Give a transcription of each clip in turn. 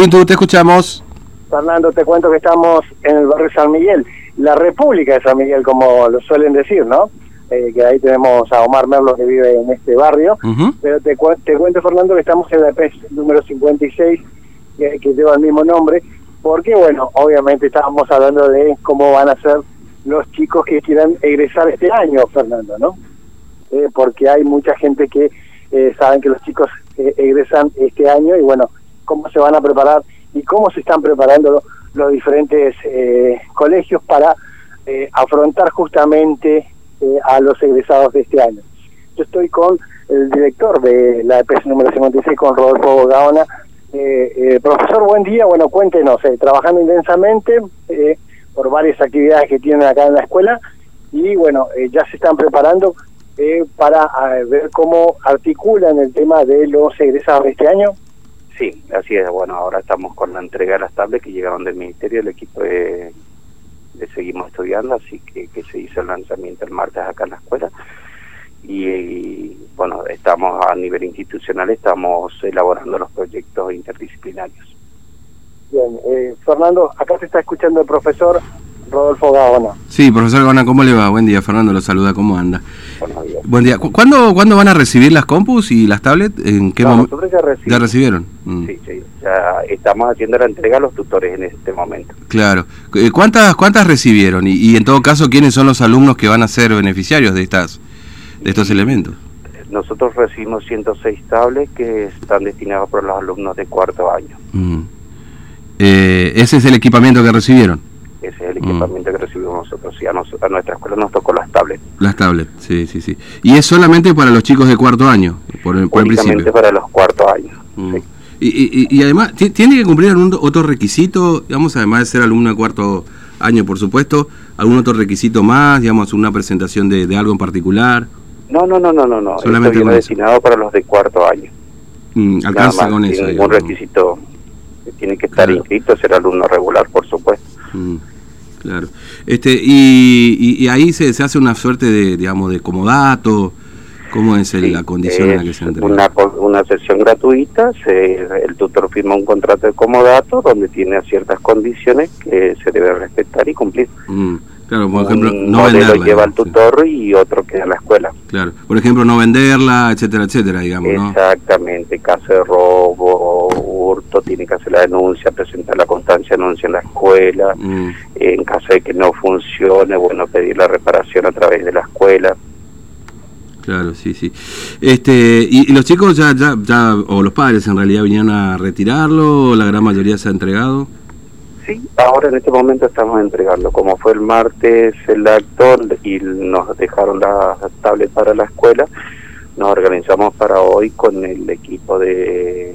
Tintu, te escuchamos. Fernando, te cuento que estamos en el barrio San Miguel, la República de San Miguel, como lo suelen decir, ¿no? Eh, que ahí tenemos a Omar Merlo que vive en este barrio. Pero te, te, cuento, Fernando, que estamos en la EPES número 56, que, que lleva el mismo nombre, porque, bueno, obviamente estábamos hablando de cómo van a ser los chicos que quieran egresar este año, Fernando, ¿no? Eh, porque hay mucha gente que eh, saben que los chicos eh, egresan este año y, bueno, cómo se van a preparar y cómo se están preparando los diferentes eh, colegios para eh, afrontar justamente eh, a los egresados de este año. Yo estoy con el director de la EPS número 56, con Rodolfo Gaona. profesor, buen día. Bueno, cuéntenos, trabajando intensamente por varias actividades que tienen acá en la escuela y bueno, ya se están preparando para ver cómo articulan el tema de los egresados de este año. Sí, así es. Bueno, ahora estamos con la entrega de las tablets que llegaron del Ministerio. El equipo de, Seguimos Estudiando, así que, se hizo el lanzamiento el martes acá en la escuela. Y, bueno, estamos a nivel institucional, estamos elaborando los proyectos interdisciplinarios. Bien, eh, Fernando, acá se está escuchando el profesor Rodolfo Gaona. Sí, profesor Gaona, ¿cómo le va? Buen día, Fernando lo saluda, ¿cómo anda? Buen día. ¿Cuándo, ¿Cuándo van a recibir las compus y las tablets? ¿En qué momento? Ya, recibieron. Mm. Sí, sí, ya estamos haciendo la entrega a los tutores en este momento. Claro. Eh, ¿Cuántas cuántas recibieron? Y, en todo caso, ¿quiénes son los alumnos que van a ser beneficiarios de estas de estos elementos? Nosotros recibimos 106 tablets que están destinados para los alumnos de cuarto año. Mm. Eh, ¿Ese es el equipamiento que recibieron? El mm. equipamiento que recibimos nosotros. Y a, nuestra escuela nos tocó las tablets. Las tablets, sí, sí, sí. ¿Y es solamente para los chicos de cuarto año? Por el, por principio. para los cuarto años, mm. sí. Y, y, además, ¿tiene que cumplir algún otro requisito? Digamos, además de ser alumno de cuarto año, por supuesto, ¿algún otro requisito más? Digamos, una presentación de, algo en particular. No, no, no, no, no. no. Solamente Esto destinado para los de cuarto año. Mm, alcanza con eso. Ningún requisito. Tiene que estar inscrito, ser alumno regular, por supuesto. Mm. Claro. Este, y, y, ahí se, se, hace una suerte de, digamos, de comodato. ¿Cómo es la condición en la que se entrega? Una, una sesión gratuita, se, el tutor firma un contrato de comodato donde tiene ciertas condiciones que se debe respetar y cumplir. Mm. Claro, por ejemplo, no venderla. lo lleva el tutor y otro queda en la escuela. Claro, por ejemplo, no venderla, etcétera, etcétera, digamos, Exactamente, caso de robo, hurto, tiene que hacer la denuncia, presentar la constancia de denuncia en la escuela. Mm. En caso de que no funcione, bueno, pedir la reparación a través de la escuela. Claro, sí, sí. Este, y, los chicos ya, ya, ya, o los padres en realidad vinieron a retirarlo, o la gran mayoría se ha entregado. Sí, ahora en este momento estamos entregando. Como fue el martes el acto y nos dejaron las tablets para la escuela, nos organizamos para hoy con el equipo de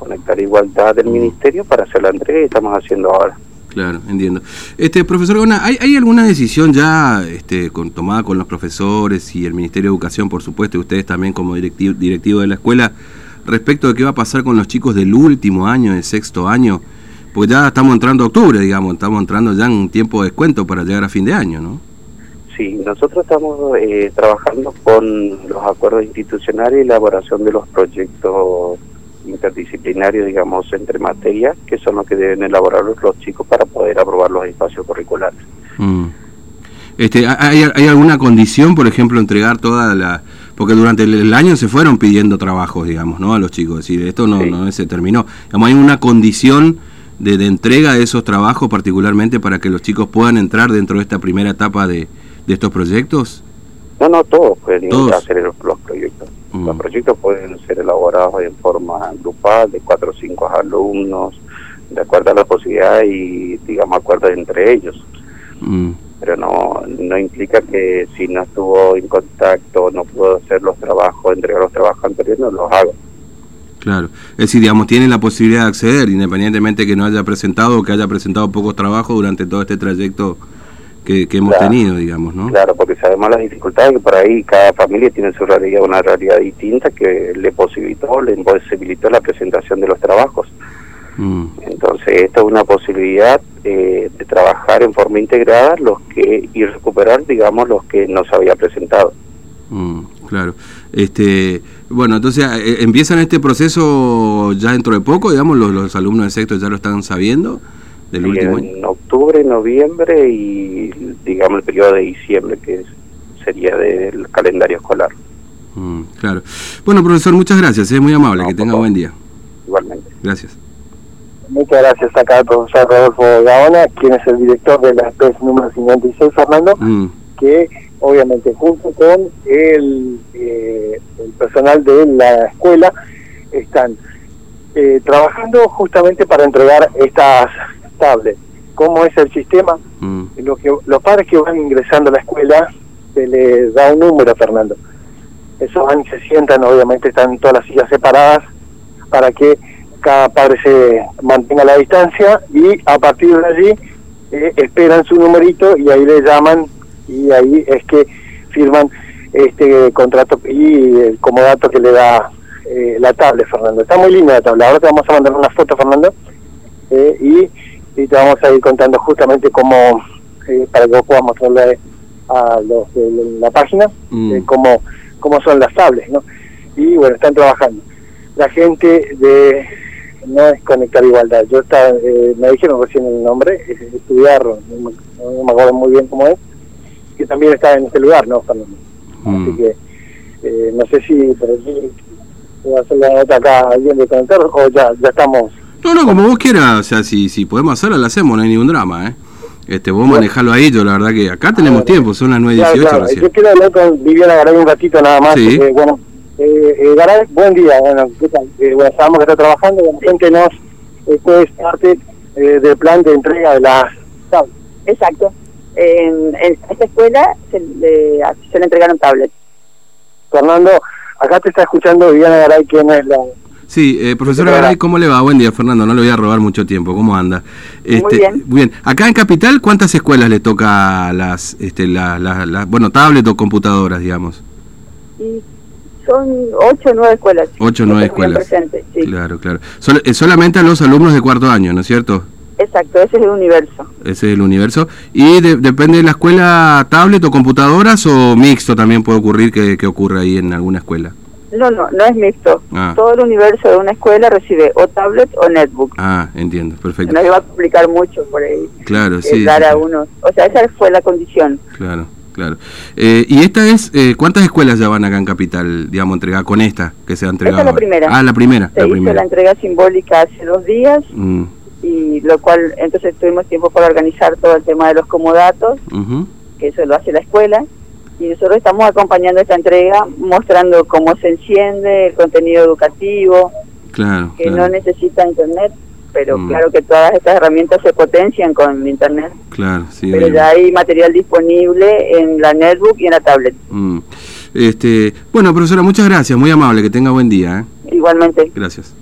Conectar Igualdad del. Ministerio para hacer la entrega y estamos haciendo ahora. Claro, entiendo. Este, profesor Gona, ¿hay, ¿hay, alguna decisión ya este, con, tomada con los profesores y el Ministerio de Educación, por supuesto, y ustedes también como directivo, directivo de la escuela, respecto de qué va a pasar con los chicos del último año, del sexto año? Pues ya estamos entrando a octubre, digamos, estamos entrando ya en un tiempo de descuento para llegar a fin de año, ¿no? Sí, nosotros estamos eh, trabajando con los acuerdos institucionales y elaboración de los proyectos interdisciplinarios, digamos, entre materias, que son los que deben elaborar los chicos para poder aprobar los espacios curriculares. Mm. Este, ¿hay, ¿Hay alguna condición, por ejemplo, entregar toda la, porque durante el, año se fueron pidiendo trabajos, digamos, ¿no? A los chicos, es decir, esto no, no se terminó. Digamos, hay una condición de, de, entrega de esos trabajos, particularmente para que los chicos puedan entrar dentro de esta primera etapa de, de estos proyectos? No, no, todos pueden hacer los. Mm. Los proyectos pueden ser elaborados en forma grupal, de cuatro o cinco alumnos, de acuerdo a la posibilidad y, digamos, acuerdo entre ellos. Mm. Pero no, no implica que si no estuvo en contacto, no pudo hacer los trabajos, entregar los trabajos anteriores, no los haga. Claro, es decir, digamos, tiene la posibilidad de acceder, independientemente que no haya presentado o que haya presentado pocos trabajos durante todo este trayecto que, hemos tenido, digamos, ¿no? Claro, porque sabemos las dificultades que por ahí cada familia tiene su realidad, una realidad distinta que le posibilitó, le posibilitó la presentación de los trabajos. Mm. Entonces, esta es una posibilidad eh, de trabajar en forma integrada los que y recuperar, digamos, los que no se había presentado. Mm, claro. Este, bueno, entonces eh, empiezan este proceso ya dentro de poco, digamos, los, los alumnos de sexto ya lo están sabiendo del último En octubre, noviembre y digamos el periodo de diciembre que sería del calendario escolar. Mm, claro. Bueno, profesor, muchas gracias, es eh, muy amable, que tenga buen día. Igualmente. Gracias. Muchas gracias acá al profesor Rodolfo Gaona, quien es el director de la PES número 56, Fernando, mm. que obviamente junto con el, eh, el personal de la escuela están eh, trabajando justamente para entregar estas tablets. ¿Cómo es el sistema? Mm. Los, que, los padres que van ingresando a la escuela se les da un número, Fernando. Esos van y se sientan, obviamente están todas las sillas separadas para que cada padre se mantenga la distancia y a partir de allí eh, esperan su numerito y ahí le llaman y ahí es que firman este contrato y el comodato que le da eh, la tablet, Fernando. Está muy linda la tabla. Ahora te vamos a mandar una foto, Fernando, eh, y, te vamos a ir contando justamente cómo, para que vos puedas mostrarle a los de la página, mm. cómo, cómo son las tablets, ¿no? Y bueno, están trabajando. La gente de no es conectar igualdad. Yo estaba, eh, me dijeron recién el nombre, es estudiar, no me, acuerdo muy bien cómo es, que también está en este lugar, ¿no, Fernando? Mm. Así que eh, no sé si por aquí voy a hacer la nota acá alguien de conectar o ya, ya estamos. No, no, como vos quieras, o sea, si, si podemos hacerlo, lo hacemos, no hay ningún drama, ¿eh? Este, vos manejarlo ahí, yo la verdad que acá tenemos tiempo, son las 9.18 claro, Yo quiero hablar con Viviana Garay un ratito nada más, sí. bueno, eh, eh, Garay, buen día. Bueno, ¿qué tal? Eh, bueno, sabemos que está trabajando. Cuéntenos, esto es parte eh, del plan de entrega de las tablets. Exacto. En, en, esta escuela se le, se le entregaron tablets. Fernando, acá te está escuchando Viviana Garay, ¿quién es la, Sí, eh, profesora Garay, ¿cómo le va? Buen día, Fernando. No le voy a robar mucho tiempo. ¿Cómo anda? Este, muy bien. bien. Acá en Capital, ¿cuántas escuelas le toca las, este, la, la, bueno, tablet o computadoras, digamos? Y son ocho o nueve escuelas. Ocho o nueve escuelas. Claro, claro. Eh, solamente a los alumnos de cuarto año, ¿no es cierto? Exacto, ese es el universo. Ese es el universo. ¿Y depende de la escuela tablet o computadoras o mixto también puede ocurrir que, que ocurra ahí en alguna escuela? No, no, no es mixto. Ah. Todo el universo de una escuela recibe o tablet o netbook. Ah, entiendo, perfecto. No le va a complicar mucho por ahí. Claro, sí. Dar a uno. O sea, esa fue la condición. Claro. Claro. Eh, y esta es, eh, ¿cuántas escuelas ya van acá en Capital, digamos, entregar con esta que se ha entregado? Esta es la primera. Ah, la primera. Se la hizo primera. la entrega simbólica hace dos días, mm. y lo cual, entonces tuvimos tiempo para organizar todo el tema de los comodatos, que eso lo hace la escuela, y nosotros estamos acompañando esta entrega, mostrando cómo se enciende, el contenido educativo, claro, que no necesita internet, pero mm. claro que todas estas herramientas se potencian con internet. Claro, sí. Pero ya hay material disponible en la netbook y en la tablet. Mm. Este, bueno, profesora, muchas gracias, muy amable, que tenga buen día. ¿eh? Igualmente. Gracias.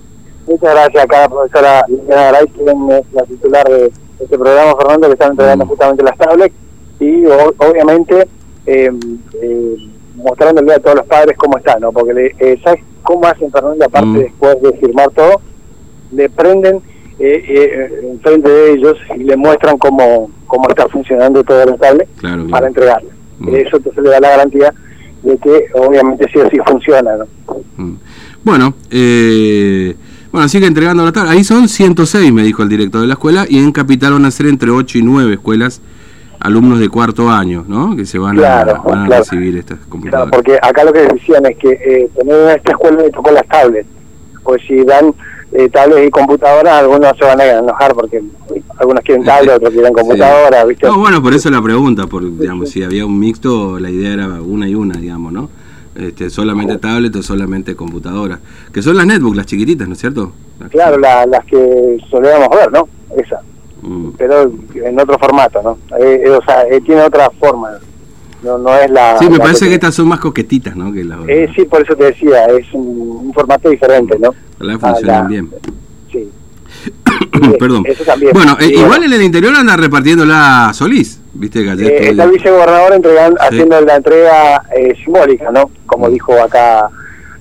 Muchas gracias acá la profesora Liliana Garay, la titular de este programa, Fernando, que están entregando mm. justamente las tablets y obviamente eh, eh, mostrándole a todos los padres cómo está, ¿no? Porque eh, ¿sabes cómo hacen Fernando aparte después de firmar todo? Le prenden eh, eh, frente de ellos y le muestran cómo, cómo está funcionando todo el estable para entregarle. Mm. Eso entonces le da la garantía de que obviamente sí o sí funciona. ¿no? Mm. Bueno, eh, bueno, sigue entregando la tabla. Ahí son 106, me dijo el director de la escuela, y en Capital van a ser entre 8 y 9 escuelas alumnos de cuarto año, ¿no? Que se van, a, van a recibir estas computadoras. porque acá lo que decían es que eh, tener en esta escuela le tocó las tablets, pues si dan eh, tablets y computadoras, algunos se van a enojar porque algunos quieren tablets, otros quieren computadoras, ¿viste? No, bueno, por eso la pregunta, por, digamos, si había un mixto, la idea era una y una, digamos, ¿no? Este, solamente tablet o solamente computadora, que son las netbooks, las chiquititas, ¿no es cierto? claro, las que solíamos ver, ¿no? Esa. Mm. Pero en otro formato, ¿no? Eh, eh, o sea, tiene otra forma no, no es la... Sí, me parece que, estas son más coquetitas, ¿no? Que las eh, sí, por eso te decía, es un, formato diferente, ¿no? Ojalá funcionan bien. Sí. Perdón. Bueno, eh, igual en el interior anda repartiendo la Solís, ¿viste? Eh, está el vicegobernador entregando, haciendo la entrega eh, simbólica, ¿no? Como mm. dijo acá...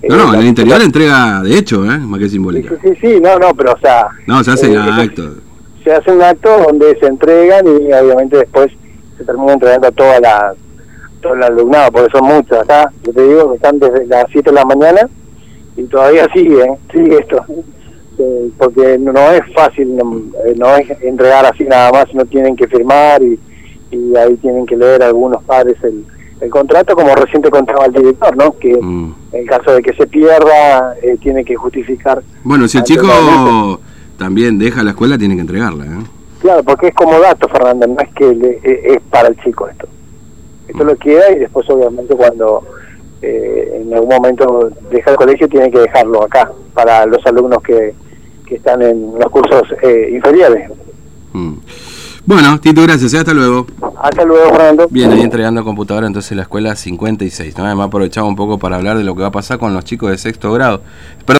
No, no, en el interior entrega de hecho, ¿eh? Más que simbólica. Sí, sí, sí, no, no, pero o sea... No, se hace un acto. Se hace un acto donde se entregan y obviamente después se termina entregando a todas las todo el alumnado, porque son muchos acá, yo te digo que están desde las 7 de la mañana y todavía sigue, ¿eh? sigue esto, eh, porque no es fácil, no, es entregar así nada más, sino tienen que firmar y, y ahí tienen que leer algunos padres el, el contrato, como reciente contaba el director, ¿no? Que mm. en caso de que se pierda, eh, tiene que justificar. Bueno, si el chico también deja la escuela, tiene que entregarla, ¿eh? Claro, porque es como dato, Fernando, no es que e, es para el chico esto. Esto lo queda y después, obviamente, cuando eh, en algún momento deja el colegio, tiene que dejarlo acá, para los alumnos que, que están en los cursos eh, inferiores. Mm. Bueno, Tito, gracias. Hasta luego. Hasta luego, Fernando. Bien, ahí entregando computadora entonces la escuela 56. ¿no? Además aprovechaba un poco para hablar de lo que va a pasar con los chicos de sexto grado.